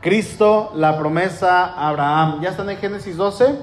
Cristo, la promesa a Abraham. ¿Ya están en Génesis 12?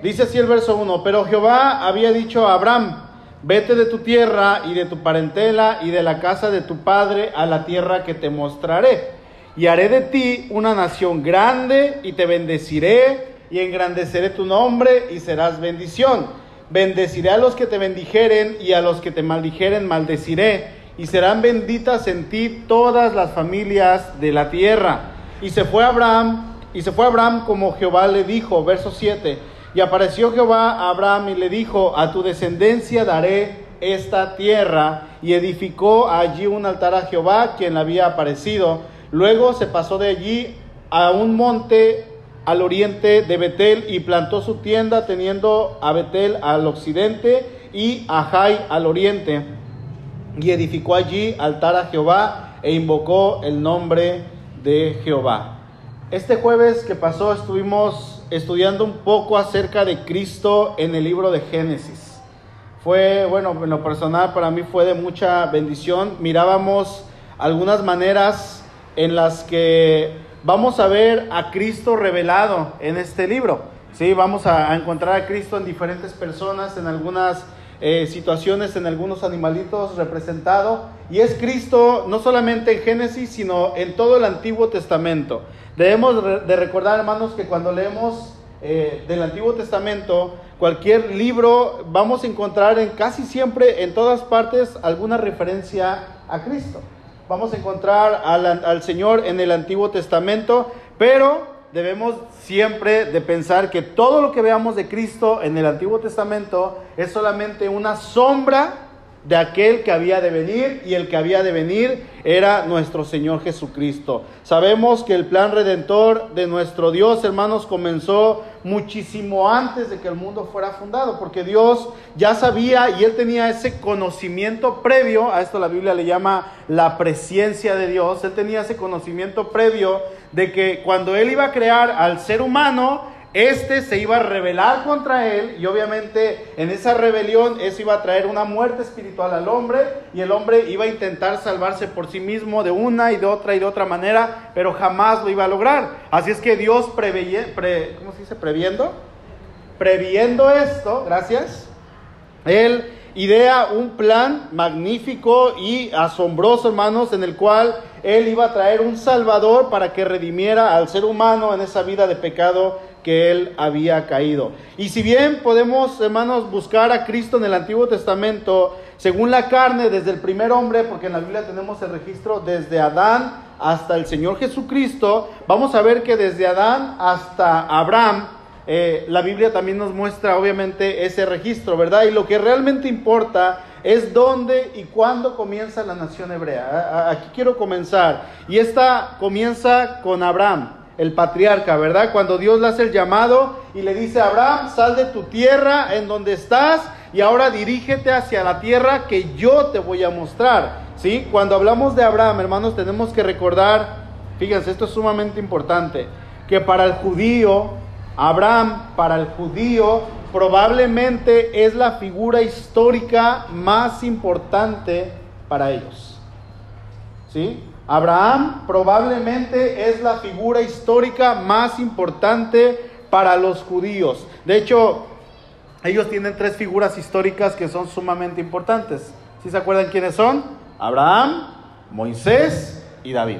Dice así el verso 1, pero Jehová había dicho a Abraham, vete de tu tierra y de tu parentela y de la casa de tu padre a la tierra que te mostraré. Y haré de ti una nación grande y te bendeciré y engrandeceré tu nombre y serás bendición. Bendeciré a los que te bendijeren y a los que te maldijeren maldeciré. Y serán benditas en ti todas las familias de la tierra. Y se fue Abraham, y se fue Abraham como Jehová le dijo, verso 7. Y apareció Jehová a Abraham y le dijo, a tu descendencia daré esta tierra. Y edificó allí un altar a Jehová, quien le había aparecido. Luego se pasó de allí a un monte al oriente de Betel y plantó su tienda teniendo a Betel al occidente y a Jai al oriente. Y edificó allí altar a Jehová e invocó el nombre de Jehová. Este jueves que pasó estuvimos estudiando un poco acerca de Cristo en el libro de Génesis. Fue, bueno, en lo personal para mí fue de mucha bendición. Mirábamos algunas maneras en las que vamos a ver a Cristo revelado en este libro. ¿sí? Vamos a, encontrar a Cristo en diferentes personas, en algunas eh, situaciones, en algunos animalitos representado. Y es Cristo no solamente en Génesis, sino en todo el Antiguo Testamento. Debemos de recordar, hermanos, que cuando leemos eh, del Antiguo Testamento, cualquier libro, vamos a encontrar en casi siempre, en todas partes, alguna referencia a Cristo vamos a encontrar al, Señor en el Antiguo Testamento, pero debemos siempre de pensar que todo lo que veamos de Cristo en el Antiguo Testamento es solamente una sombra de aquel que había de venir y el que había de venir era nuestro Señor Jesucristo. Sabemos que el plan redentor de nuestro Dios, hermanos, comenzó muchísimo antes de que el mundo fuera fundado, porque Dios ya sabía y él tenía ese conocimiento previo, a esto la Biblia le llama la presencia de Dios, él tenía ese conocimiento previo de que cuando él iba a crear al ser humano, este se iba a rebelar contra él y obviamente en esa rebelión eso iba a traer una muerte espiritual al hombre y el hombre iba a intentar salvarse por sí mismo de una y de otra y de otra manera, pero jamás lo iba a lograr. Así es que Dios previendo, ¿cómo se dice? Previendo, previendo esto, gracias, él idea un plan magnífico y asombroso, hermanos, en el cual él iba a traer un salvador para que redimiera al ser humano en esa vida de pecado que él había caído. Y si bien podemos, hermanos, buscar a Cristo en el Antiguo Testamento, según la carne, desde el primer hombre, porque en la Biblia tenemos el registro desde Adán hasta el Señor Jesucristo, vamos a ver que desde Adán hasta Abraham, eh, la Biblia también nos muestra obviamente ese registro, ¿verdad? Y lo que realmente importa es dónde y cuándo comienza la nación hebrea. Aquí quiero comenzar. Y esta comienza con Abraham el patriarca, ¿verdad? Cuando Dios le hace el llamado y le dice, Abraham, sal de tu tierra en donde estás y ahora dirígete hacia la tierra que yo te voy a mostrar. ¿Sí? Cuando hablamos de Abraham, hermanos, tenemos que recordar, fíjense, esto es sumamente importante, que para el judío, Abraham, para el judío, probablemente es la figura histórica más importante para ellos. ¿Sí? Abraham probablemente es la figura histórica más importante para los judíos. De hecho, ellos tienen tres figuras históricas que son sumamente importantes. ¿Sí se acuerdan quiénes son? Abraham, Moisés y David.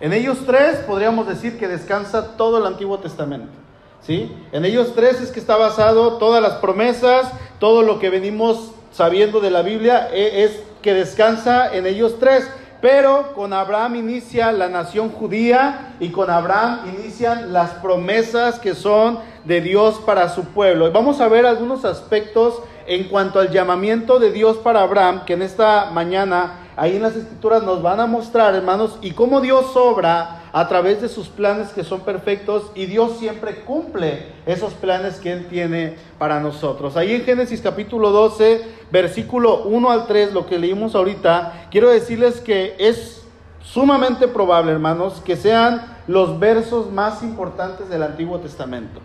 En ellos tres podríamos decir que descansa todo el Antiguo Testamento. ¿Sí? En ellos tres es que está basado todas las promesas, todo lo que venimos sabiendo de la Biblia e, es que descansa en ellos tres. Pero con Abraham inicia la nación judía y con Abraham inician las promesas que son de Dios para su pueblo. Vamos a ver algunos aspectos en cuanto al llamamiento de Dios para Abraham, que en esta mañana ahí en las escrituras nos van a mostrar, hermanos, y cómo Dios obra a través de sus planes que son perfectos y Dios siempre cumple esos planes que Él tiene para nosotros. Ahí en Génesis capítulo 12, versículo 1 al 3, lo que leímos ahorita, quiero decirles que es sumamente probable, hermanos, que sean los versos más importantes del Antiguo Testamento.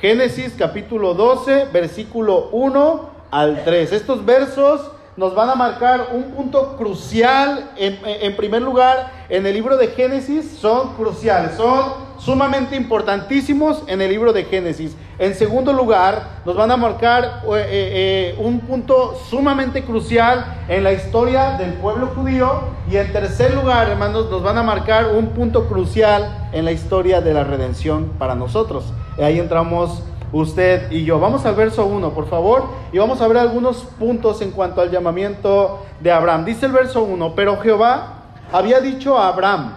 Génesis capítulo 12, versículo 1 al 3. Estos versos nos van a marcar un punto crucial. En, primer lugar, en el libro de Génesis son cruciales, son sumamente importantísimos en el libro de Génesis. En segundo lugar, nos van a marcar eh, eh, un punto sumamente crucial en la historia del pueblo judío. Y en tercer lugar, hermanos, nos van a marcar un punto crucial en la historia de la redención para nosotros. Y ahí entramos usted y yo. Vamos al verso 1, por favor, y vamos a ver algunos puntos en cuanto al llamamiento de Abraham. Dice el verso 1, pero Jehová había dicho a Abraham,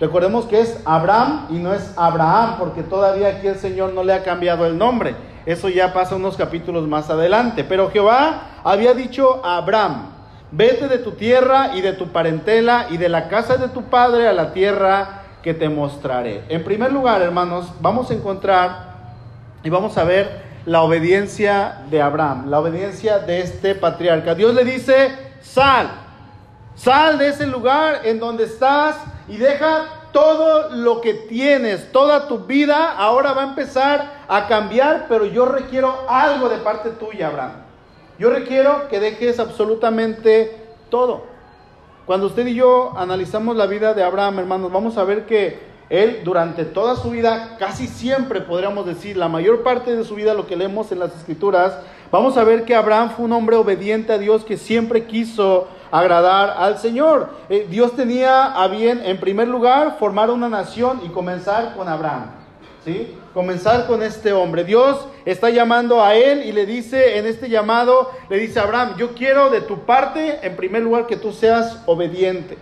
recordemos que es Abraham y no es Abraham, porque todavía aquí el Señor no le ha cambiado el nombre. Eso ya pasa unos capítulos más adelante. Pero Jehová había dicho a Abraham, vete de tu tierra y de tu parentela y de la casa de tu padre a la tierra que te mostraré. En primer lugar, hermanos, vamos a encontrar y vamos a ver la obediencia de Abraham, la obediencia de este patriarca. Dios le dice, sal, sal de ese lugar en donde estás y deja todo lo que tienes, toda tu vida ahora va a empezar a cambiar, pero yo requiero algo de parte tuya, Abraham. Yo requiero que dejes absolutamente todo. Cuando usted y yo analizamos la vida de Abraham, hermanos, vamos a ver que él durante toda su vida, casi siempre podríamos decir, la mayor parte de su vida, lo que leemos en las escrituras, vamos a ver que Abraham fue un hombre obediente a Dios que siempre quiso agradar al Señor. Eh, Dios tenía a bien, en primer lugar, formar una nación y comenzar con Abraham. ¿Sí? Comenzar con este hombre. Dios está llamando a él y le dice en este llamado, le dice a Abraham, yo quiero de tu parte, en primer lugar, que tú seas obediente.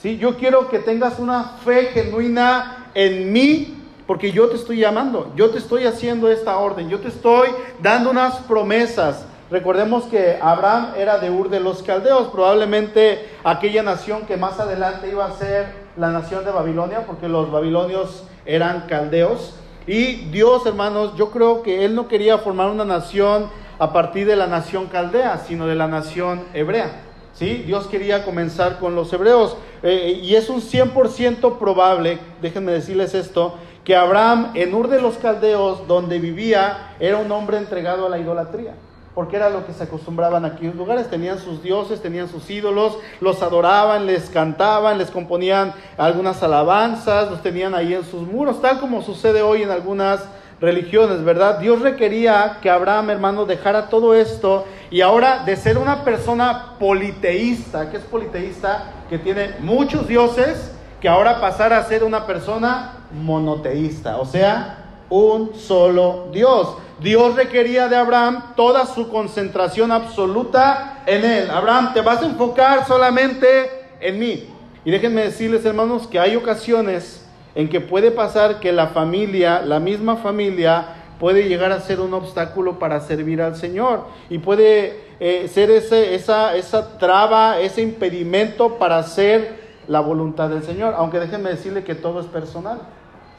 ¿Sí? Yo quiero que tengas una fe genuina en mí, porque yo te estoy llamando, yo te estoy haciendo esta orden, yo te estoy dando unas promesas. Recordemos que Abraham era de Ur de los Caldeos, probablemente aquella nación que más adelante iba a ser la nación de Babilonia, porque los babilonios eran caldeos. Y Dios, hermanos, yo creo que Él no quería formar una nación a partir de la nación caldea, sino de la nación hebrea. ¿Sí? Dios quería comenzar con los hebreos. Eh, y es un 100% probable, déjenme decirles esto, que Abraham en Ur de los Caldeos, donde vivía, era un hombre entregado a la idolatría. Porque era lo que se acostumbraban aquí en lugares. Tenían sus dioses, tenían sus ídolos, los adoraban, les cantaban, les componían algunas alabanzas, los tenían ahí en sus muros, tal como sucede hoy en algunas religiones, ¿verdad? Dios requería que Abraham, hermano, dejara todo esto y ahora de ser una persona politeísta, que es politeísta, que tiene muchos dioses, que ahora pasara a ser una persona monoteísta, o sea, un solo Dios. Dios requería de Abraham toda su concentración absoluta en él. Abraham, te vas a enfocar solamente en mí. Y déjenme decirles, hermanos, que hay ocasiones en que puede pasar que la familia, la misma familia, puede llegar a ser un obstáculo para servir al Señor y puede eh, ser ese, esa, esa traba, ese impedimento para hacer la voluntad del Señor. Aunque déjenme decirle que todo es personal.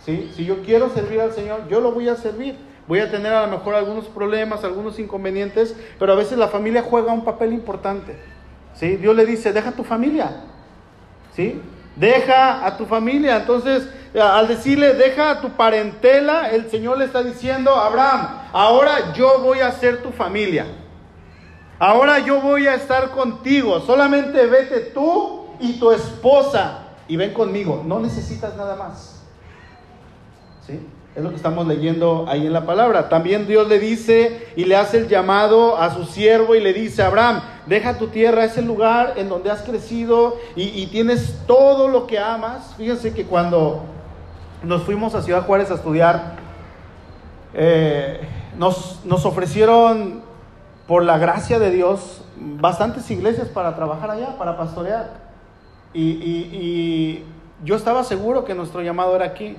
¿sí? Si yo quiero servir al Señor, yo lo voy a servir. Voy a tener a lo mejor algunos problemas, algunos inconvenientes, pero a veces la familia juega un papel importante. ¿sí? Dios le dice, deja tu familia. ¿sí? Deja a tu familia. Entonces, al decirle, deja a tu parentela, el Señor le está diciendo, Abraham, ahora yo voy a ser tu familia. Ahora yo voy a estar contigo. Solamente vete tú y tu esposa y ven conmigo. No necesitas nada más. ¿Sí? Es lo que estamos leyendo ahí en la palabra. También Dios le dice y le hace el llamado a su siervo y le dice, Abraham, deja tu tierra, ese lugar en donde has crecido y, tienes todo lo que amas. Fíjense que cuando nos fuimos a Ciudad Juárez a estudiar, eh, nos, nos ofrecieron, por la gracia de Dios, bastantes iglesias para trabajar allá, para pastorear. Y, y yo estaba seguro que nuestro llamado era aquí.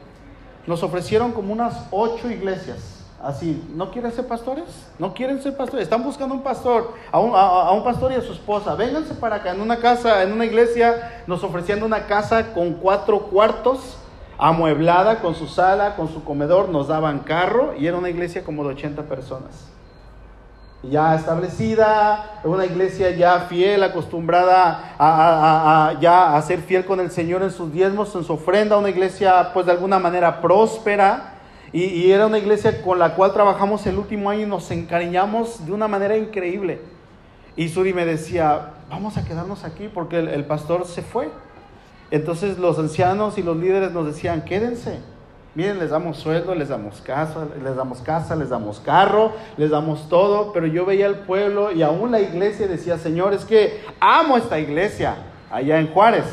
Nos ofrecieron como unas ocho iglesias. Así, ¿no quieren ser pastores? ¿No quieren ser pastores? Están buscando un pastor, a un, a, un, pastor y a su esposa. Vénganse para acá, en una casa, en una iglesia, nos ofreciendo una casa con cuatro cuartos, amueblada, con su sala, con su comedor, nos daban carro y era una iglesia como de 80 personas. Ya establecida, una iglesia ya fiel, acostumbrada a, ya a ser fiel con el Señor en sus diezmos, en su ofrenda, una iglesia pues de alguna manera próspera y, era una iglesia con la cual trabajamos el último año y nos encariñamos de una manera increíble. Y Suri me decía, vamos a quedarnos aquí porque el, el pastor se fue. Entonces los ancianos y los líderes nos decían, quédense. Miren, les damos sueldo, les damos casa, les damos casa, les damos carro, les damos todo, pero yo veía al pueblo y aún la iglesia decía, Señor, es que amo esta iglesia allá en Juárez.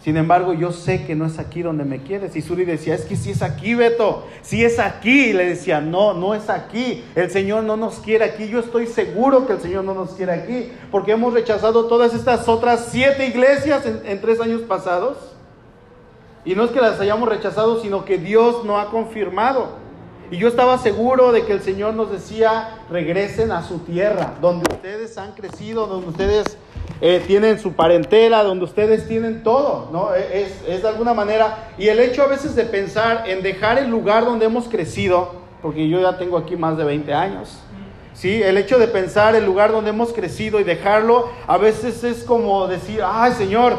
Sin embargo, yo sé que no es aquí donde me quieres. Y Suri decía, es que si es aquí, Beto, si es aquí. Y le decía, no, no es aquí. El Señor no nos quiere aquí. Yo estoy seguro que el Señor no nos quiere aquí. Porque hemos rechazado todas estas otras siete iglesias en, en tres años pasados. Y no es que las hayamos rechazado, sino que Dios no ha confirmado. Y yo estaba seguro de que el Señor nos decía, regresen a su tierra, donde ustedes han crecido, donde ustedes eh, tienen su parentela, donde ustedes tienen todo, ¿no? E, es, es, de alguna manera, y el hecho a veces de pensar en dejar el lugar donde hemos crecido, porque yo ya tengo aquí más de 20 años, ¿sí? El hecho de pensar el lugar donde hemos crecido y dejarlo, a veces es como decir, ay Señor,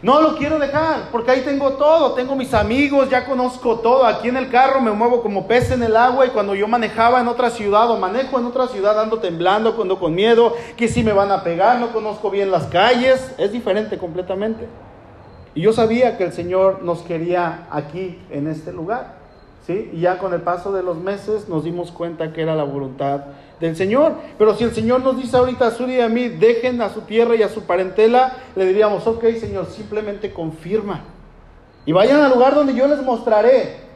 no lo quiero dejar, porque ahí tengo todo, tengo mis amigos, ya conozco todo. Aquí en el carro me muevo como pez en el agua y cuando yo manejaba en otra ciudad o manejo en otra ciudad ando temblando, cuando con miedo, que si me van a pegar, no conozco bien las calles, es diferente completamente. Y yo sabía que el Señor nos quería aquí, en este lugar. Y ya con el paso de los meses nos dimos cuenta que era la voluntad del Señor. Pero si el Señor nos dice ahorita a Suri y a mí, dejen a su tierra y a su parentela, le diríamos, ok Señor, simplemente confirma. Y vayan al lugar donde yo les mostraré.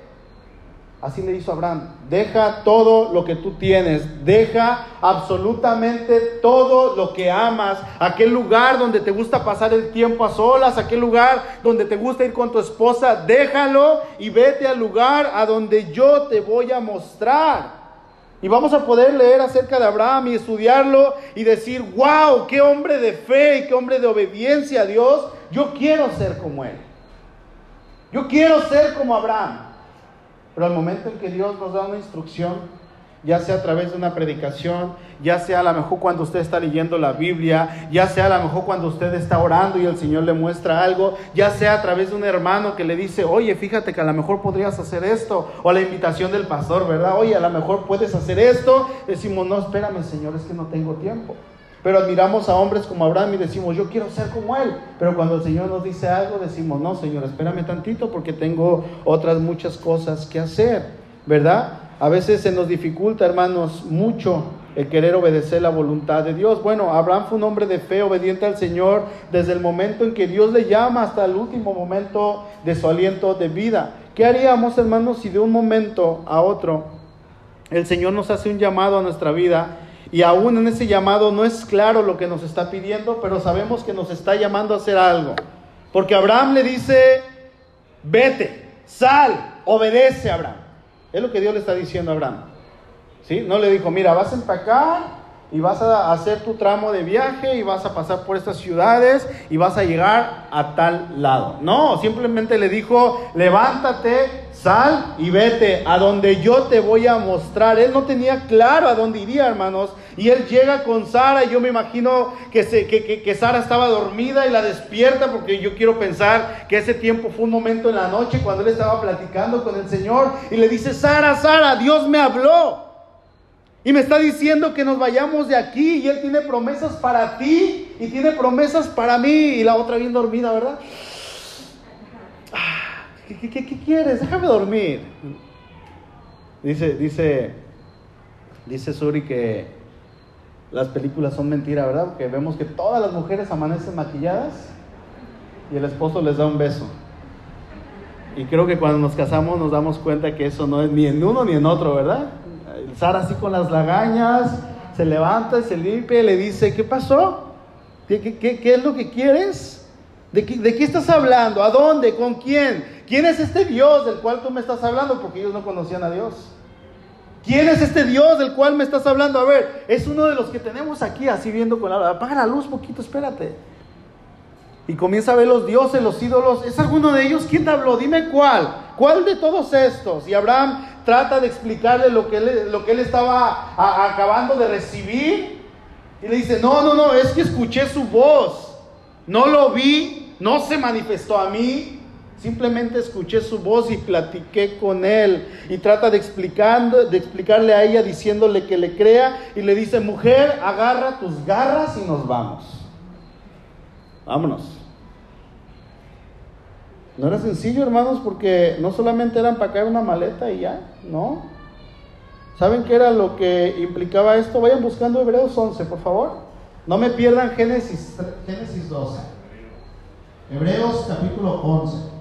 Así le hizo Abraham, deja todo lo que tú tienes, deja absolutamente todo lo que amas, aquel lugar donde te gusta pasar el tiempo a solas, aquel lugar donde te gusta ir con tu esposa, déjalo y vete al lugar a donde yo te voy a mostrar. Y vamos a poder leer acerca de Abraham y estudiarlo y decir, wow, qué hombre de fe y qué hombre de obediencia a Dios. Yo quiero ser como él. Yo quiero ser como Abraham. Pero al momento en que Dios nos da una instrucción, ya sea a través de una predicación, ya sea a lo mejor cuando usted está leyendo la Biblia, ya sea a lo mejor cuando usted está orando y el Señor le muestra algo, ya sea a través de un hermano que le dice, oye, fíjate que a lo mejor podrías hacer esto, o la invitación del pastor, ¿verdad? Oye, a lo mejor puedes hacer esto, decimos, no, espérame, Señor, es que no tengo tiempo. Pero admiramos a hombres como Abraham y decimos, yo quiero ser como él. Pero cuando el Señor nos dice algo, decimos, no, Señor, espérame tantito porque tengo otras muchas cosas que hacer, ¿verdad? A veces se nos dificulta, hermanos, mucho el querer obedecer la voluntad de Dios. Bueno, Abraham fue un hombre de fe, obediente al Señor, desde el momento en que Dios le llama hasta el último momento de su aliento de vida. ¿Qué haríamos, hermanos, si de un momento a otro el Señor nos hace un llamado a nuestra vida y aún en ese llamado no es claro lo que nos está pidiendo, pero sabemos que nos está llamando a hacer algo? Porque Abraham le dice, vete, sal, obedece a Abraham. Es lo que Dios le está diciendo a Abraham. ¿Sí? No le dijo, mira, vas a empacar y vas a hacer tu tramo de viaje y vas a pasar por estas ciudades y vas a llegar a tal lado. No, simplemente le dijo, levántate, sal y vete a donde yo te voy a mostrar. Él no tenía claro a dónde iría, hermanos. Y él llega con Sara y yo me imagino que, Sara estaba dormida y la despierta porque yo quiero pensar que ese tiempo fue un momento en la noche cuando él estaba platicando con el Señor y le dice, Sara, Sara, Dios me habló. Y me está diciendo que nos vayamos de aquí y Él tiene promesas para ti y tiene promesas para mí. Y la otra bien dormida, ¿verdad? ¿Qué, qué, qué, qué quieres? Déjame dormir. Dice, dice, dice Suri que las películas son mentira, ¿verdad? Porque vemos que todas las mujeres amanecen maquilladas y el esposo les da un beso. Y creo que cuando nos casamos nos damos cuenta que eso no es ni en uno ni en otro, ¿verdad? Sara así con las lagañas, se levanta, se limpia y le dice, ¿qué pasó? ¿Qué, qué, qué, qué es lo que quieres? ¿De qué, ¿De qué estás hablando? ¿A dónde? ¿Con quién? ¿Quién es este Dios del cual tú me estás hablando? Porque ellos no conocían a Dios. ¿Quién es este Dios del cual me estás hablando? A ver, es uno de los que tenemos aquí así viendo con la... Apaga la luz poquito, espérate. Y comienza a ver los dioses, los ídolos. ¿Es alguno de ellos? ¿Quién te habló? Dime cuál. ¿Cuál de todos estos? Y Abraham trata de explicarle lo que él, lo que él estaba acabando de recibir. Y le dice, no, no, no, es que escuché su voz. No lo vi, no se manifestó a mí. Simplemente escuché su voz y platiqué con él. Y trata de, explicando, de explicarle a ella diciéndole que le crea. Y le dice, mujer, agarra tus garras y nos vamos. Vámonos. No era sencillo, hermanos, porque no solamente era empacar una maleta y ya, no. ¿Saben qué era lo que implicaba esto? Vayan buscando Hebreos 11, por favor. No me pierdan Génesis, Génesis 12. Hebreos capítulo 11.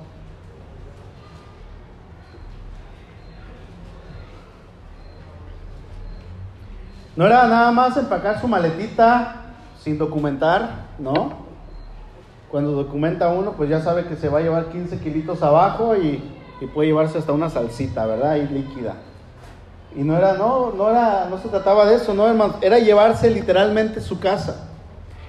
No era nada más empacar su maletita sin documentar, ¿no? Cuando documenta uno, pues ya sabe que se va a llevar 15 kilitos abajo y, y puede llevarse hasta una salsita, ¿verdad? Y líquida. Y no era, no, no era, no se trataba de eso, no, era llevarse literalmente su casa.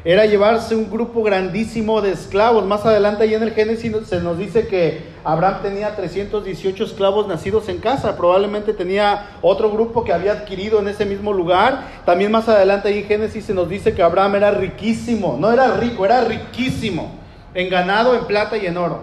Era llevarse un grupo grandísimo de esclavos. Más adelante ahí en el Génesis se nos dice que Abraham tenía 318 esclavos nacidos en casa. Probablemente tenía otro grupo que había adquirido en ese mismo lugar. También más adelante ahí en Génesis se nos dice que Abraham era riquísimo. No era rico, era riquísimo. En ganado, en plata y en oro.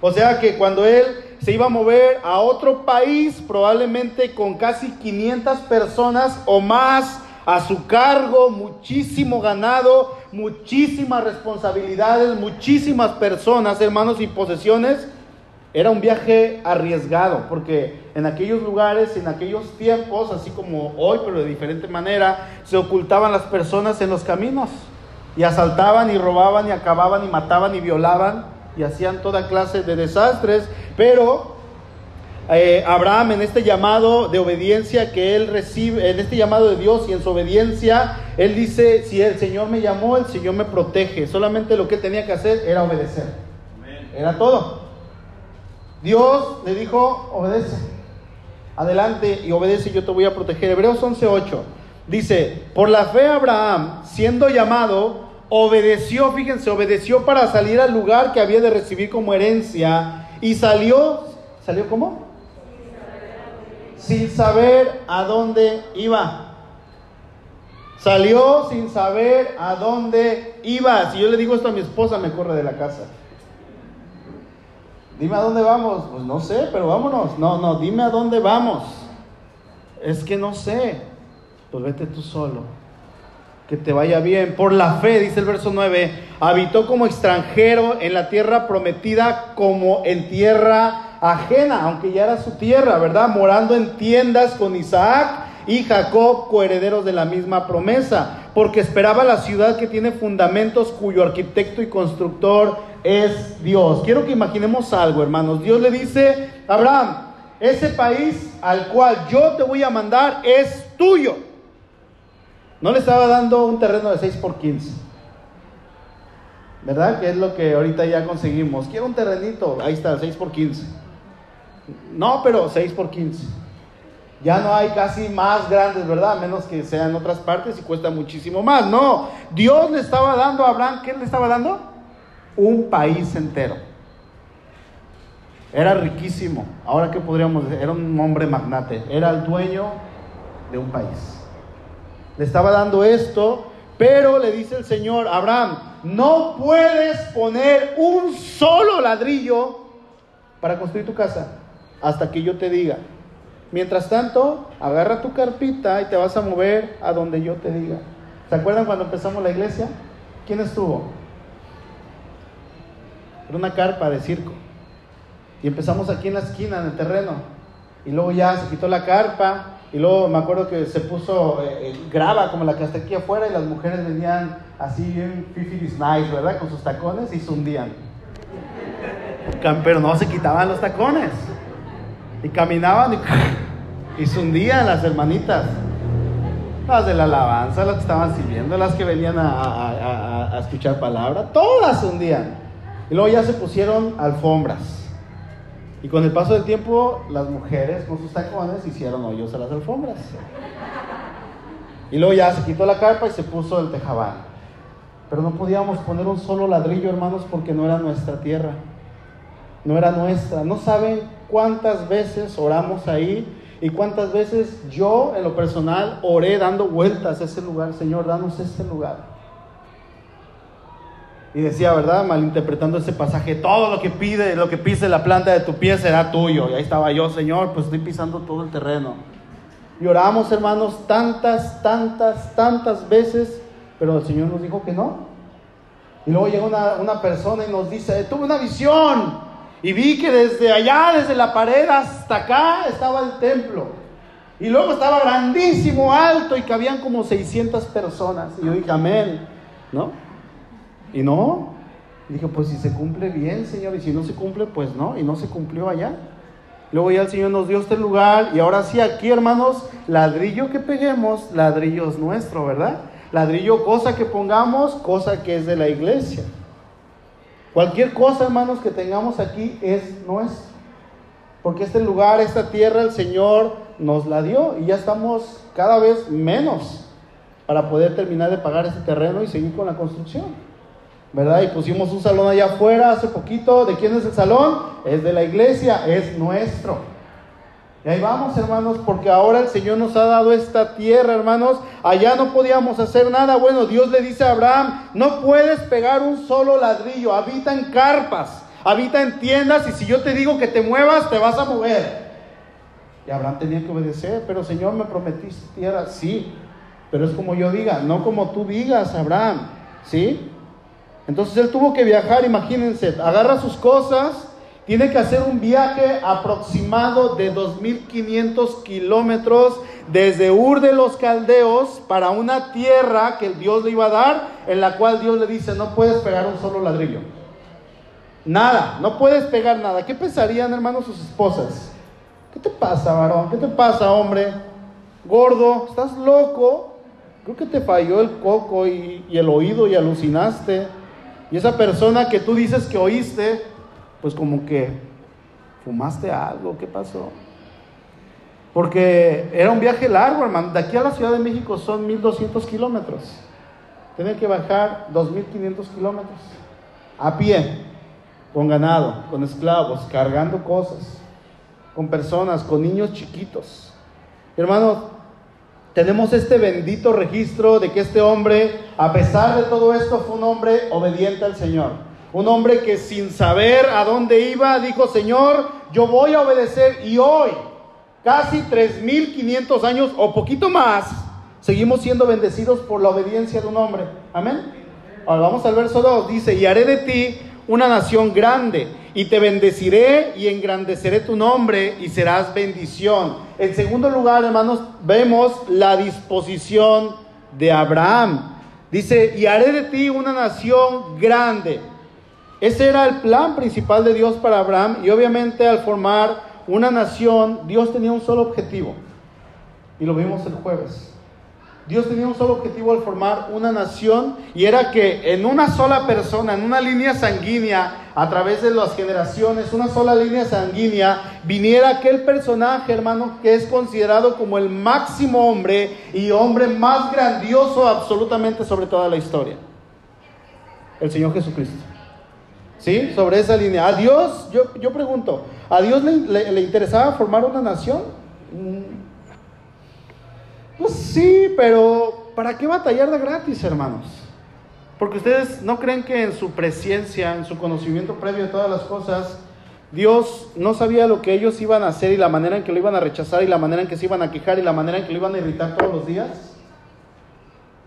O sea que cuando él se iba a mover a otro país, probablemente con casi 500 personas o más a su cargo, muchísimo ganado, muchísimas responsabilidades, muchísimas personas, hermanos y posesiones. Era un viaje arriesgado, porque en aquellos lugares, en aquellos tiempos, así como hoy, pero de diferente manera, se ocultaban las personas en los caminos y asaltaban y robaban y acababan y mataban y violaban y hacían toda clase de desastres, pero eh, Abraham en este llamado de obediencia que él recibe, en este llamado de Dios y en su obediencia, él dice, si el Señor me llamó, el Señor me protege. Solamente lo que él tenía que hacer era obedecer. Era todo. Dios le dijo, obedece. Adelante y obedece, yo te voy a proteger. Hebreos 11:8 dice, por la fe Abraham, siendo llamado, obedeció, fíjense, obedeció para salir al lugar que había de recibir como herencia y salió, ¿salió cómo? Sin saber a dónde iba. Salió sin saber a dónde iba. Si yo le digo esto a mi esposa, me corre de la casa. Dime a dónde vamos. Pues no sé, pero vámonos. No, no, dime a dónde vamos. Es que no sé. Pues vete tú solo. Que te vaya bien. Por la fe, dice el verso 9, habitó como extranjero en la tierra prometida como en tierra ajena, aunque ya era su tierra, ¿verdad? Morando en tiendas con Isaac y Jacob, coherederos de la misma promesa, porque esperaba la ciudad que tiene fundamentos, cuyo arquitecto y constructor es Dios. Quiero que imaginemos algo, hermanos. Dios le dice Abraham, ese país al cual yo te voy a mandar es tuyo. No le estaba dando un terreno de 6 por 15. ¿Verdad? Que es lo que ahorita ya conseguimos. Quiero un terrenito. Ahí está, 6 por 15. No, pero 6 por 15. Ya no hay casi más grandes, ¿verdad? A menos que sean en otras partes y cuesta muchísimo más. No, Dios le estaba dando a Abraham, ¿qué le estaba dando? Un país entero. Era riquísimo. Ahora, ¿qué podríamos decir? Era un hombre magnate. Era el dueño de un país. Le estaba dando esto, pero le dice el Señor, Abraham, no puedes poner un solo ladrillo para construir tu casa hasta que yo te diga. Mientras tanto, agarra tu carpita y te vas a mover a donde yo te diga. ¿Se acuerdan cuando empezamos la iglesia? ¿Quién estuvo? Era una carpa de circo. Y empezamos aquí en la esquina, en el terreno. Y luego ya se quitó la carpa. Y luego me acuerdo que se puso eh, eh, grava como la que está aquí afuera. Y las mujeres venían así bien fifi nice, ¿verdad? Con sus tacones y se hundían. Pero no se quitaban los tacones. Y caminaban y, y se hundían las hermanitas. Las de la alabanza, las que estaban sirviendo, las que venían a, escuchar palabra, todas se hundían. Y luego ya se pusieron alfombras. Y con el paso del tiempo, las mujeres con sus tacones hicieron hoyos a las alfombras. Y luego ya se quitó la carpa y se puso el tejabán. Pero no podíamos poner un solo ladrillo, hermanos, porque no era nuestra tierra. No era nuestra. No saben cuántas veces oramos ahí y cuántas veces yo en lo personal oré dando vueltas a ese lugar. Señor, danos este lugar. Y decía, ¿verdad? Malinterpretando ese pasaje, todo lo que pide, lo que pise la planta de tu pie será tuyo. Y ahí estaba yo, Señor, pues estoy pisando todo el terreno. Y oramos, hermanos, tantas, tantas, tantas veces, pero el Señor nos dijo que no. Y luego llega una, una persona y nos dice, tuve una visión y vi que desde allá, desde la pared hasta acá, estaba el templo. Y luego estaba grandísimo, alto y cabían como 600 personas. Y yo dije, amén, ¿no? Y no, dije, pues si se cumple bien, Señor, y si no se cumple, pues no, y no se cumplió allá. Luego ya el Señor nos dio este lugar y ahora sí aquí, hermanos, ladrillo que peguemos, ladrillo es nuestro, ¿verdad? Ladrillo, cosa que pongamos, cosa que es de la iglesia. Cualquier cosa, hermanos, que tengamos aquí es nuestro. Porque este lugar, esta tierra, el Señor nos la dio y ya estamos cada vez menos para poder terminar de pagar este terreno y seguir con la construcción. ¿verdad? Y pusimos un salón allá afuera hace poquito. ¿De quién es el salón? Es de la iglesia, es nuestro. Y ahí vamos, hermanos, porque ahora el Señor nos ha dado esta tierra, hermanos. Allá no podíamos hacer nada. Bueno, Dios le dice a Abraham, no puedes pegar un solo ladrillo, habita en carpas, habita en tiendas y si yo te digo que te muevas, te vas a mover. Y Abraham tenía que obedecer, pero Señor, me prometiste tierra, sí, pero es como yo diga, no como tú digas, Abraham, ¿sí? Entonces él tuvo que viajar, imagínense, agarra sus cosas, tiene que hacer un viaje aproximado de 2.500 kilómetros desde Ur de los Caldeos para una tierra que Dios le iba a dar, en la cual Dios le dice, no puedes pegar un solo ladrillo. Nada, no puedes pegar nada. ¿Qué pensarían, hermanos, sus esposas? ¿Qué te pasa, varón? ¿Qué te pasa, hombre? Gordo, ¿estás loco? Creo que te falló el coco y, y el oído y alucinaste. Y esa persona que tú dices que oíste, pues como que fumaste algo, ¿qué pasó? Porque era un viaje largo, hermano. De aquí a la Ciudad de México son 1200 kilómetros. Tiene que bajar 2500 kilómetros a pie, con ganado, con esclavos, cargando cosas, con personas, con niños chiquitos. Hermanos, tenemos este bendito registro de que este hombre, a pesar de todo esto, fue un hombre obediente al Señor. Un hombre que sin saber a dónde iba, dijo, Señor, yo voy a obedecer. Y hoy, casi 3.500 años o poquito más, seguimos siendo bendecidos por la obediencia de un hombre. Amén. Ahora vamos al verso 2. Dice, y haré de ti una nación grande y te bendeciré y engrandeceré tu nombre y serás bendición. En segundo lugar, hermanos, vemos la disposición de Abraham. Dice, y haré de ti una nación grande. Ese era el plan principal de Dios para Abraham y obviamente al formar una nación, Dios tenía un solo objetivo. Y lo vimos el jueves. Dios tenía un solo objetivo al formar una nación y era que en una sola persona, en una línea sanguínea, a través de las generaciones, una sola línea sanguínea, viniera aquel personaje, hermano, que es considerado como el máximo hombre y hombre más grandioso absolutamente sobre toda la historia. El Señor Jesucristo. ¿Sí? Sobre esa línea. A Dios, yo, yo pregunto, ¿a Dios le, le interesaba formar una nación? Pues sí, pero ¿para qué batallar de gratis, hermanos? Porque ustedes no creen que en su presencia, en su conocimiento previo de todas las cosas, Dios no sabía lo que ellos iban a hacer y la manera en que lo iban a rechazar y la manera en que se iban a quejar y la manera en que lo iban a irritar todos los días.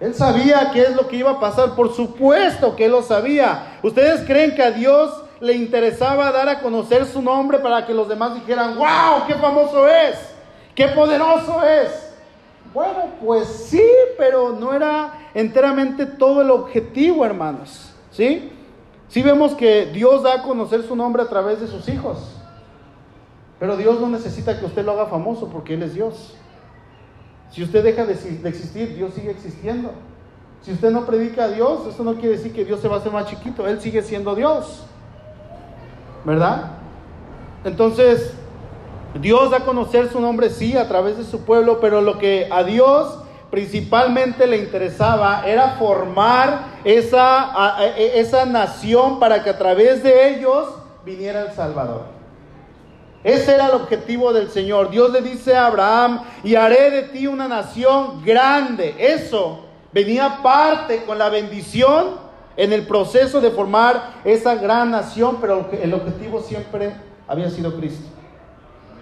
Él sabía qué es lo que iba a pasar, por supuesto que él lo sabía. ¿Ustedes creen que a Dios le interesaba dar a conocer su nombre para que los demás dijeran, wow, qué famoso es, qué poderoso es? Bueno, pues sí, pero no era enteramente todo el objetivo, hermanos. ¿Sí? Sí vemos que Dios da a conocer su nombre a través de sus hijos. Pero Dios no necesita que usted lo haga famoso porque Él es Dios. Si usted deja de, existir, Dios sigue existiendo. Si usted no predica a Dios, eso no quiere decir que Dios se va a hacer más chiquito. Él sigue siendo Dios. ¿Verdad? Entonces, Dios da a conocer su nombre, sí, a través de su pueblo, pero lo que a Dios principalmente le interesaba era formar esa, e, esa nación para que a través de ellos viniera el Salvador. Ese era el objetivo del Señor. Dios le dice a Abraham, y haré de ti una nación grande. Eso venía parte con la bendición en el proceso de formar esa gran nación, pero el objetivo siempre había sido Cristo.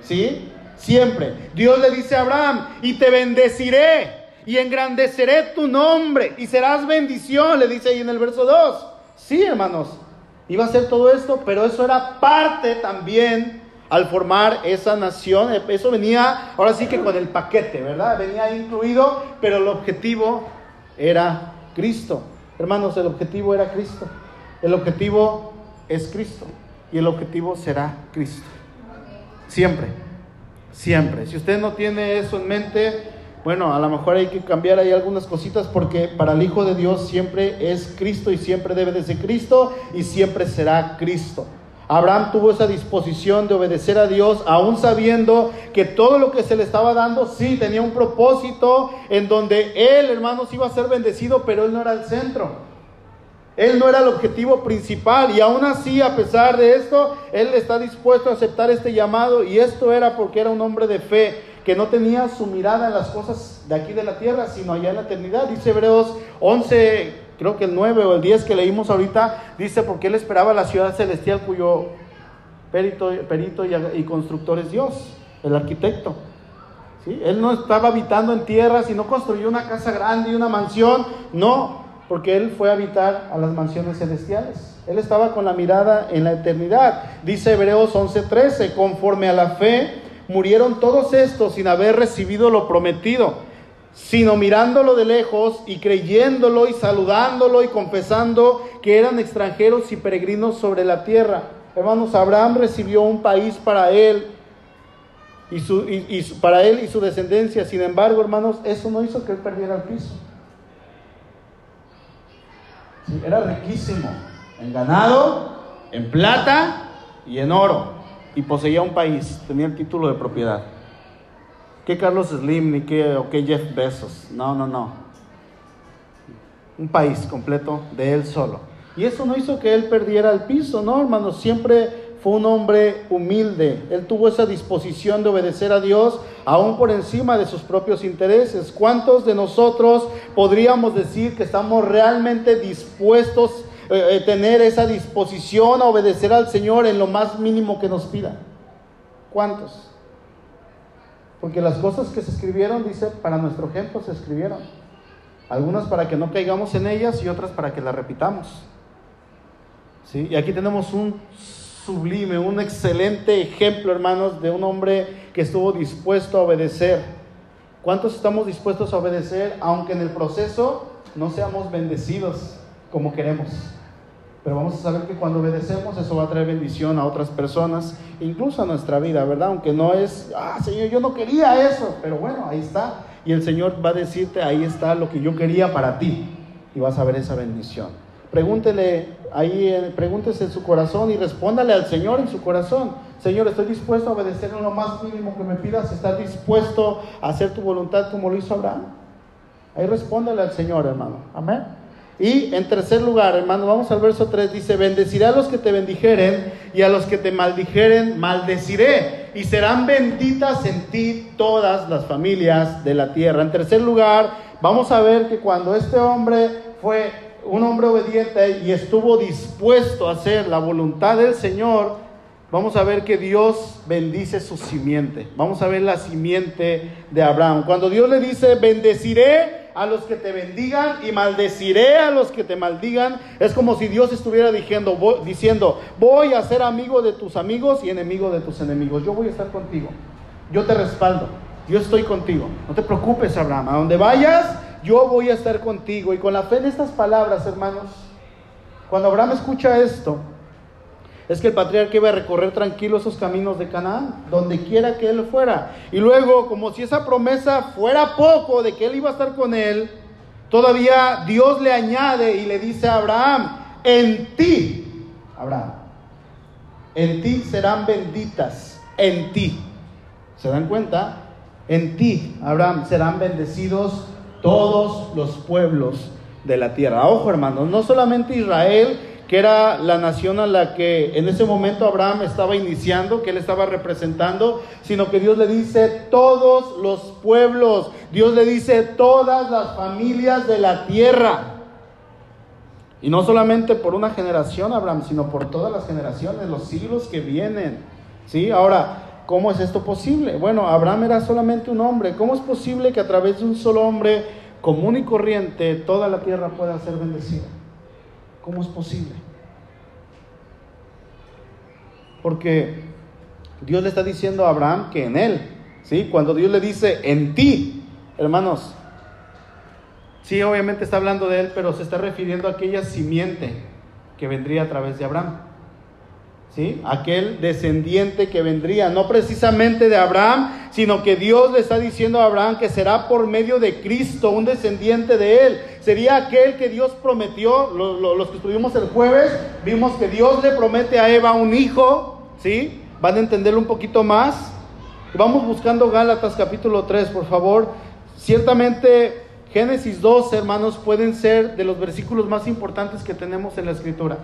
¿Sí? Siempre. Dios le dice a Abraham, y te bendeciré y engrandeceré tu nombre y serás bendición, le dice ahí en el verso 2. Sí, hermanos, iba a ser todo esto, pero eso era parte también al formar esa nación. Eso venía, ahora sí que con el paquete, ¿verdad? Venía incluido, pero el objetivo era Cristo. Hermanos, el objetivo era Cristo. El objetivo es Cristo. Y el objetivo será Cristo. Siempre. Siempre. Si usted no tiene eso en mente, bueno, a lo mejor hay que cambiar ahí algunas cositas porque para el Hijo de Dios siempre es Cristo y siempre debe de ser Cristo y siempre será Cristo. Abraham tuvo esa disposición de obedecer a Dios, aún sabiendo que todo lo que se le estaba dando, sí, tenía un propósito en donde él, hermanos, iba a ser bendecido, pero él no era el centro. Él no era el objetivo principal y aún así, a pesar de esto, él está dispuesto a aceptar este llamado y esto era porque era un hombre de fe que no tenía su mirada en las cosas de aquí de la tierra, sino allá en la eternidad. Dice Hebreos 11, creo que el 9 o el 10 que leímos ahorita, dice porque él esperaba la ciudad celestial cuyo perito, perito y, constructor es Dios, el arquitecto. ¿Sí? Él no estaba habitando en tierra, sino construyó una casa grande y una mansión, no, porque él fue a habitar a las mansiones celestiales. Él estaba con la mirada en la eternidad. Dice Hebreos 11:13, conforme a la fe, murieron todos estos sin haber recibido lo prometido sino mirándolo de lejos y creyéndolo y saludándolo y confesando que eran extranjeros y peregrinos sobre la tierra. Hermanos, Abraham recibió un país para él y, su, para él y su descendencia. Sin embargo, hermanos, eso no hizo que él perdiera el piso. era riquísimo en ganado, en plata y en oro. Y poseía un país, tenía el título de propiedad qué Carlos Slim ni qué, o qué Jeff Bezos. No, no, no. Un país completo de él solo. Y eso no hizo que él perdiera el piso, ¿no, hermanos? Siempre fue un hombre humilde. Él tuvo esa disposición de obedecer a Dios aún por encima de sus propios intereses. ¿Cuántos de nosotros podríamos decir que estamos realmente dispuestos a eh, eh, tener esa disposición a obedecer al Señor en lo más mínimo que nos pida? ¿Cuántos? Porque las cosas que se escribieron, dice, para nuestro ejemplo se escribieron. Algunas para que no caigamos en ellas y otras para que las repitamos. ¿Sí? Y aquí tenemos un sublime, un excelente ejemplo, hermanos, de un hombre que estuvo dispuesto a obedecer. ¿Cuántos estamos dispuestos a obedecer, aunque en el proceso no seamos bendecidos como queremos? Pero vamos a saber que cuando obedecemos eso va a traer bendición a otras personas, incluso a nuestra vida, ¿verdad? Aunque no es, ah, Señor, yo no quería eso, pero bueno, ahí está. Y el Señor va a decirte, ahí está lo que yo quería para ti. Y vas a ver esa bendición. Pregúntele ahí, pregúntese en su corazón y respóndale al Señor en su corazón. Señor, estoy dispuesto a obedecer en lo más mínimo que me pidas. ¿Estás dispuesto a hacer tu voluntad como lo hizo Abraham? Ahí respóndale al Señor, hermano. Amén. Y en tercer lugar, hermano, vamos al verso 3, dice, bendeciré a los que te bendijeren y a los que te maldijeren, maldeciré. Y serán benditas en ti todas las familias de la tierra. En tercer lugar, vamos a ver que cuando este hombre fue un hombre obediente y estuvo dispuesto a hacer la voluntad del Señor, vamos a ver que Dios bendice su simiente. Vamos a ver la simiente de Abraham. Cuando Dios le dice, bendeciré a los que te bendigan y maldeciré a los que te maldigan. Es como si Dios estuviera diciendo, voy, diciendo, voy a ser amigo de tus amigos y enemigo de tus enemigos. Yo voy a estar contigo. Yo te respaldo. Yo estoy contigo. No te preocupes, Abraham. A donde vayas, yo voy a estar contigo. Y con la fe en estas palabras, hermanos, cuando Abraham escucha esto, es que el patriarca iba a recorrer tranquilo esos caminos de Canaán, donde quiera que él fuera. Y luego, como si esa promesa fuera poco de que él iba a estar con él, todavía Dios le añade y le dice a Abraham, en ti, Abraham, en ti serán benditas, en ti. ¿Se dan cuenta? En ti, Abraham, serán bendecidos todos los pueblos de la tierra. Ojo, hermanos, no solamente Israel, que era la nación a la que en ese momento Abraham estaba iniciando, que él estaba representando, sino que Dios le dice todos los pueblos, Dios le dice todas las familias de la tierra. Y no solamente por una generación, Abraham, sino por todas las generaciones, los siglos que vienen. ¿Sí? Ahora, ¿cómo es esto posible? Bueno, Abraham era solamente un hombre. ¿Cómo es posible que a través de un solo hombre común y corriente toda la tierra pueda ser bendecida? ¿Cómo es posible? Porque Dios le está diciendo a Abraham que en él, ¿sí? Cuando Dios le dice en ti, hermanos, sí, obviamente está hablando de él, pero se está refiriendo a aquella simiente que vendría a través de Abraham. ¿Sí? Aquel descendiente que vendría, no precisamente de Abraham, sino que Dios le está diciendo a Abraham que será por medio de Cristo, un descendiente de él. Sería aquel que Dios prometió, los, que estuvimos el jueves, vimos que Dios le promete a Eva un hijo, ¿sí? Van a entenderlo un poquito más. Vamos buscando Gálatas capítulo 3, por favor. Ciertamente Génesis 2, hermanos, pueden ser de los versículos más importantes que tenemos en la escritura.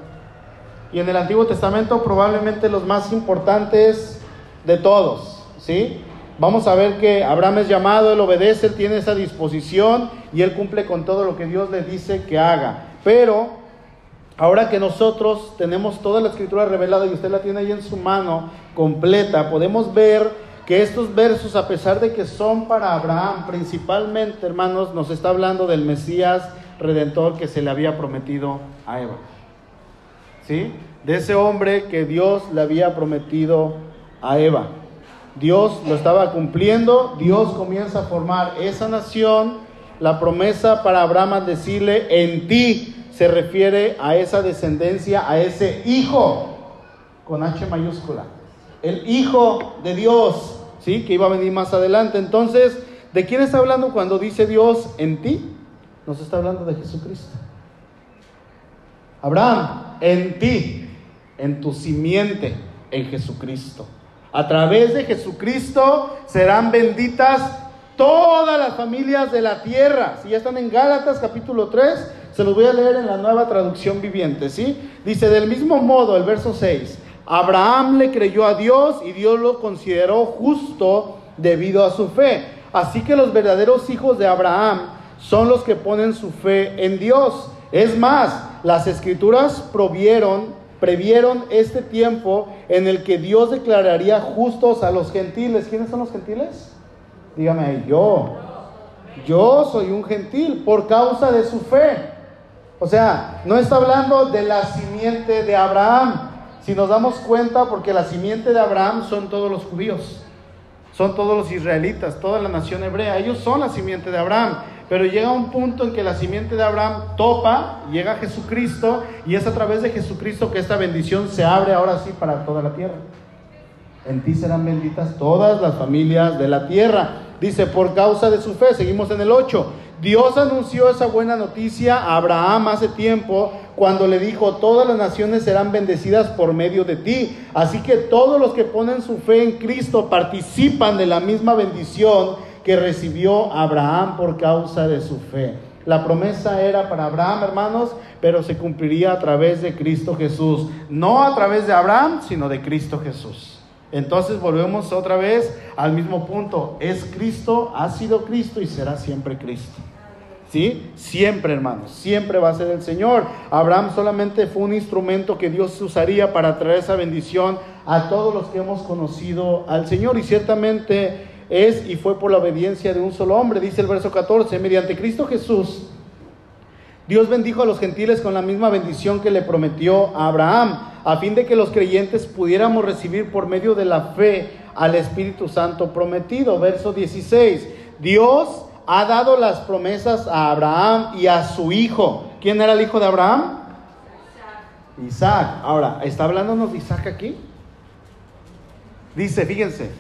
Y en el Antiguo Testamento probablemente los más importantes de todos, ¿sí? Vamos a ver que Abraham es llamado, él obedece, él tiene esa disposición y él cumple con todo lo que Dios le dice que haga. Pero ahora que nosotros tenemos toda la escritura revelada y usted la tiene ahí en su mano completa, podemos ver que estos versos, a pesar de que son para Abraham, principalmente, hermanos, nos está hablando del Mesías redentor que se le había prometido a Eva. De ese hombre que Dios le había prometido a Eva. Dios lo estaba cumpliendo, Dios comienza a formar esa nación. La promesa para Abraham decirle, en ti se refiere a esa descendencia, a ese hijo, con H mayúscula. El hijo de Dios, ¿sí? Que iba a venir más adelante. Entonces, ¿de quién está hablando cuando dice Dios en ti? Nos está hablando de Jesucristo. Abraham, en ti, en tu simiente, en Jesucristo. A través de Jesucristo serán benditas todas las familias de la tierra. Si ya están en Gálatas capítulo 3, se los voy a leer en la nueva traducción viviente, ¿sí? Dice del mismo modo el verso 6, Abraham le creyó a Dios y Dios lo consideró justo debido a su fe. Así que los verdaderos hijos de Abraham son los que ponen su fe en Dios. Es más, las escrituras provieron, previeron este tiempo en el que Dios declararía justos a los gentiles. ¿Quiénes son los gentiles? Dígame ahí, yo. Yo soy un gentil por causa de su fe. O sea, no está hablando de la simiente de Abraham, si nos damos cuenta, porque la simiente de Abraham son todos los judíos, son todos los israelitas, toda la nación hebrea, ellos son la simiente de Abraham. Pero llega un punto en que la simiente de Abraham topa, llega Jesucristo y es a través de Jesucristo que esta bendición se abre ahora sí para toda la tierra. En ti serán benditas todas las familias de la tierra. Dice, por causa de su fe, seguimos en el 8. Dios anunció esa buena noticia a Abraham hace tiempo cuando le dijo, todas las naciones serán bendecidas por medio de ti. Así que todos los que ponen su fe en Cristo participan de la misma bendición que recibió Abraham por causa de su fe. La promesa era para Abraham, hermanos, pero se cumpliría a través de Cristo Jesús. No a través de Abraham, sino de Cristo Jesús. Entonces volvemos otra vez al mismo punto. Es Cristo, ha sido Cristo y será siempre Cristo. ¿Sí? Siempre, hermanos, siempre va a ser el Señor. Abraham solamente fue un instrumento que Dios usaría para traer esa bendición a todos los que hemos conocido al Señor. Y ciertamente es y fue por la obediencia de un solo hombre, dice el verso 14, mediante Cristo Jesús. Dios bendijo a los gentiles con la misma bendición que le prometió a Abraham a fin de que los creyentes pudiéramos recibir por medio de la fe al Espíritu Santo prometido. Verso 16. Dios ha dado las promesas a Abraham y a su hijo. ¿Quién era el hijo de Abraham? Isaac. Ahora, ¿está hablándonos de Isaac aquí? Dice, fíjense,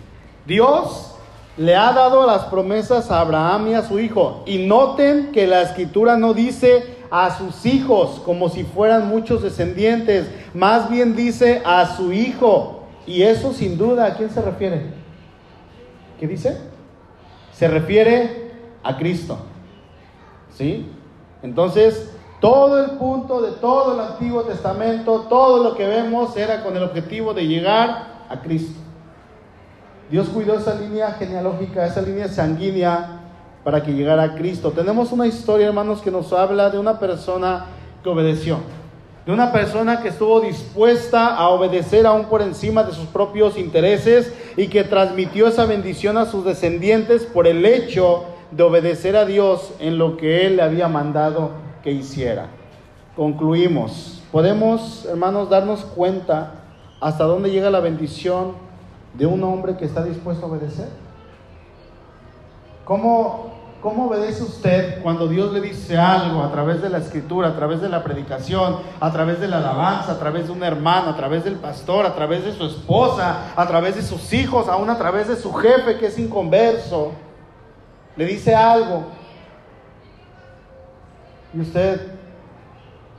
Dios le ha dado las promesas a Abraham y a su hijo. Y noten que la escritura no dice a sus hijos como si fueran muchos descendientes, más bien dice a su hijo. Y eso sin duda, ¿a quién se refiere? ¿Qué dice? Se refiere a Cristo. ¿Sí? Entonces, todo el punto de todo el Antiguo Testamento, todo lo que vemos era con el objetivo de llegar a Cristo. Dios cuidó esa línea genealógica, esa línea sanguínea para que llegara a Cristo. Tenemos una historia, hermanos, que nos habla de una persona que obedeció. De una persona que estuvo dispuesta a obedecer aún por encima de sus propios intereses y que transmitió esa bendición a sus descendientes por el hecho de obedecer a Dios en lo que Él le había mandado que hiciera. Concluimos. Podemos, hermanos, darnos cuenta hasta dónde llega la bendición de un hombre que está dispuesto a obedecer. ¿Cómo, ¿Cómo obedece usted cuando Dios le dice algo a través de la escritura, a través de la predicación, a través de la alabanza, a través de un hermano, a través del pastor, a través de su esposa, a través de sus hijos, aún a través de su jefe que es inconverso? Le dice algo. ¿Y usted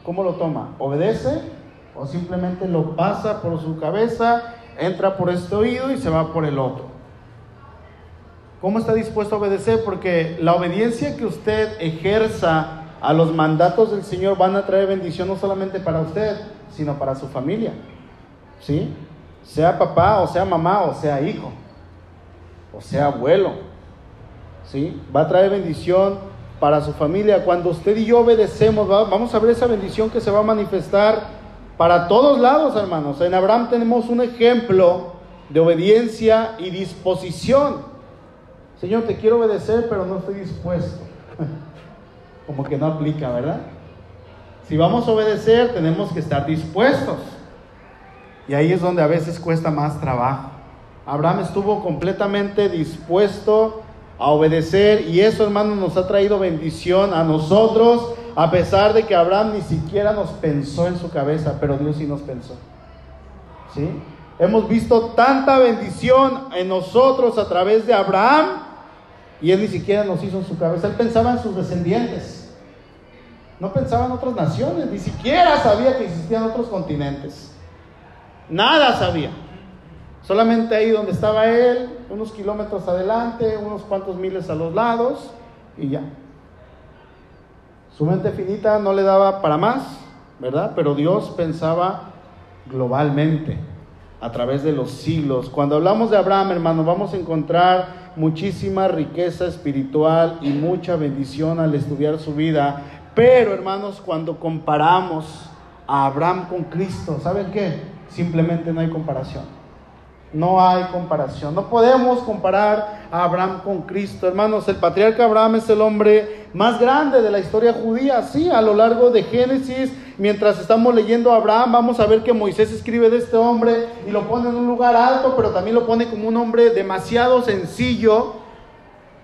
cómo lo toma? ¿Obedece o simplemente lo pasa por su cabeza, entra por este oído y se va por el otro? ¿Cómo está dispuesto a obedecer? Porque la obediencia que usted ejerza a los mandatos del Señor van a traer bendición no solamente para usted, sino para su familia. ¿Sí? Sea papá, o sea mamá, o sea hijo, o sea abuelo. ¿Sí? Va a traer bendición para su familia. Cuando usted y yo obedecemos, vamos a ver esa bendición que se va a manifestar para todos lados, hermanos. En Abraham tenemos un ejemplo de obediencia y disposición. Señor, te quiero obedecer, pero no estoy dispuesto. Como que no aplica, ¿verdad? Si vamos a obedecer, tenemos que estar dispuestos. Y ahí es donde a veces cuesta más trabajo. Abraham estuvo completamente dispuesto a obedecer y eso, hermano, nos ha traído bendición a nosotros, a pesar de que Abraham ni siquiera nos pensó en su cabeza, pero Dios sí nos pensó. ¿Sí? Hemos visto tanta bendición en nosotros a través de Abraham y él ni siquiera nos hizo en su cabeza. Él pensaba en sus descendientes. No pensaba en otras naciones. Ni siquiera sabía que existían otros continentes. Nada sabía. Solamente ahí donde estaba él, unos kilómetros adelante, unos cuantos miles a los lados y ya. Su mente finita no le daba para más, ¿verdad? Pero Dios pensaba globalmente, a través de los siglos. Cuando hablamos de Abraham, hermano, vamos a encontrar muchísima riqueza espiritual y mucha bendición al estudiar su vida. Pero hermanos, cuando comparamos a Abraham con Cristo, ¿saben qué? Simplemente no hay comparación. No hay comparación. No podemos comparar Abraham con Cristo. Hermanos, el patriarca Abraham es el hombre más grande de la historia judía. Sí, a lo largo de Génesis Mientras estamos leyendo a Abraham, vamos a ver que Moisés escribe de este hombre y lo pone en un lugar alto, pero también lo pone como un hombre demasiado sencillo.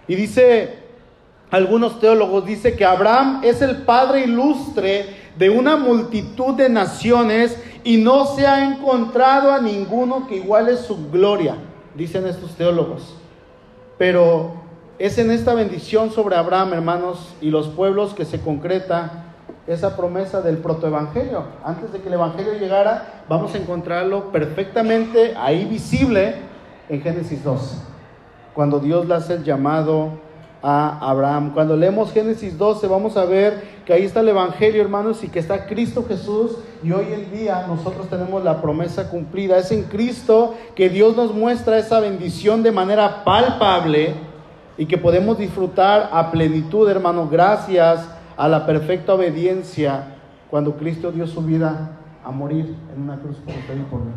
Y dice, algunos teólogos, dice que Abraham es el padre ilustre de una multitud de naciones y no se ha encontrado a ninguno que iguale su gloria, dicen estos teólogos. Pero es en esta bendición sobre Abraham, hermanos, y los pueblos que se concreta esa promesa del protoevangelio. Antes de que el evangelio llegara, vamos a encontrarlo perfectamente ahí visible en Génesis 12, cuando Dios le hace el llamado a Abraham. Cuando leemos Génesis 12, vamos a ver que ahí está el evangelio, hermanos, y que está Cristo Jesús, y hoy en día nosotros tenemos la promesa cumplida. Es en Cristo que Dios nos muestra esa bendición de manera palpable y que podemos disfrutar a plenitud, hermanos, gracias a la perfecta obediencia cuando Cristo dio su vida a morir en una cruz por usted y por mí.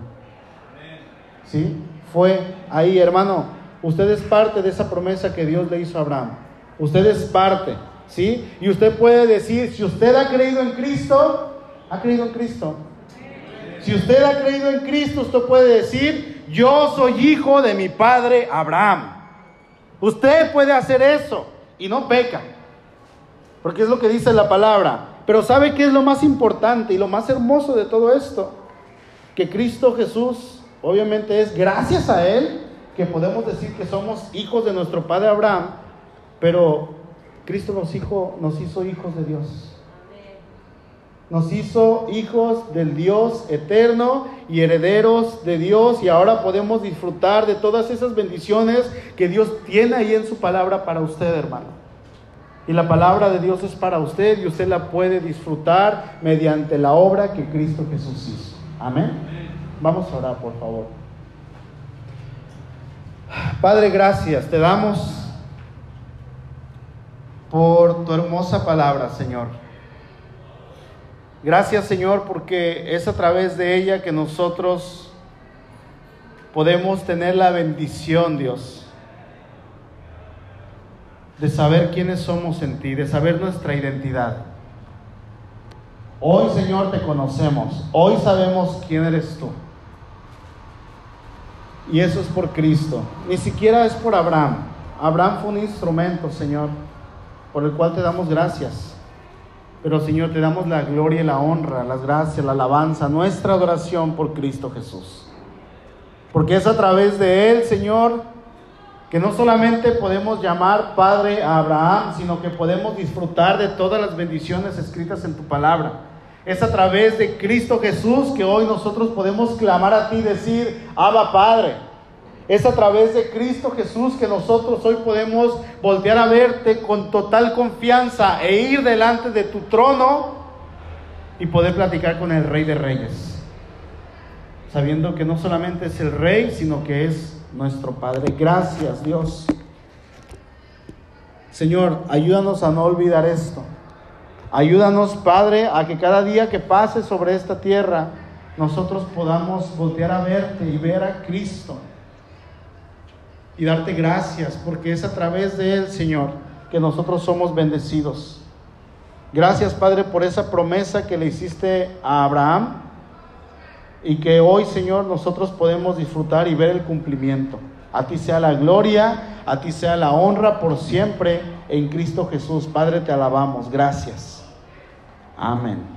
¿Sí? Fue ahí, hermano. Usted es parte de esa promesa que Dios le hizo a Abraham. Usted es parte, ¿sí? Y usted puede decir, si usted ha creído en Cristo, ha creído en Cristo. Si usted ha creído en Cristo, usted puede decir, yo soy hijo de mi padre Abraham. Usted puede hacer eso y no peca porque es lo que dice la palabra. Pero ¿sabe qué es lo más importante y lo más hermoso de todo esto? Que Cristo Jesús, obviamente es gracias a Él que podemos decir que somos hijos de nuestro Padre Abraham, pero Cristo nos, hizo, nos hizo hijos de Dios. Nos hizo hijos del Dios eterno y herederos de Dios y ahora podemos disfrutar de todas esas bendiciones que Dios tiene ahí en su palabra para usted, hermano. Y la palabra de Dios es para usted y usted la puede disfrutar mediante la obra que Cristo Jesús hizo. Amén. Vamos a orar, por favor. Padre, gracias. Te damos por tu hermosa palabra, Señor. Gracias Señor porque es a través de ella que nosotros podemos tener la bendición, Dios, de saber quiénes somos en ti, de saber nuestra identidad. Hoy, Señor, te conocemos. Hoy sabemos quién eres tú. Y eso es por Cristo. Ni siquiera es por Abraham. Abraham fue un instrumento, Señor, por el cual te damos gracias. Pero, Señor, te damos la gloria y la honra, las gracias, la alabanza, nuestra adoración por Cristo Jesús. Porque es a través de Él, Señor, que no solamente podemos llamar Padre a Abraham, sino que podemos disfrutar de todas las bendiciones escritas en tu palabra. Es a través de Cristo Jesús que hoy nosotros podemos clamar a ti y decir, Abba Padre. Es a través de Cristo Jesús que nosotros hoy podemos voltear a verte con total confianza e ir delante de tu trono y poder platicar con el Rey de Reyes sabiendo que no solamente es el Rey, sino que es nuestro Padre. Gracias Dios. Señor, ayúdanos a no olvidar esto. Ayúdanos, Padre, a que cada día que pase sobre esta tierra, nosotros podamos voltear a verte y ver a Cristo. Y darte gracias, porque es a través de Él, Señor, que nosotros somos bendecidos. Gracias, Padre, por esa promesa que le hiciste a Abraham y que hoy, Señor, nosotros podemos disfrutar y ver el cumplimiento. A ti sea la gloria, a ti sea la honra por siempre en Cristo Jesús. Padre, te alabamos. Gracias. Amén.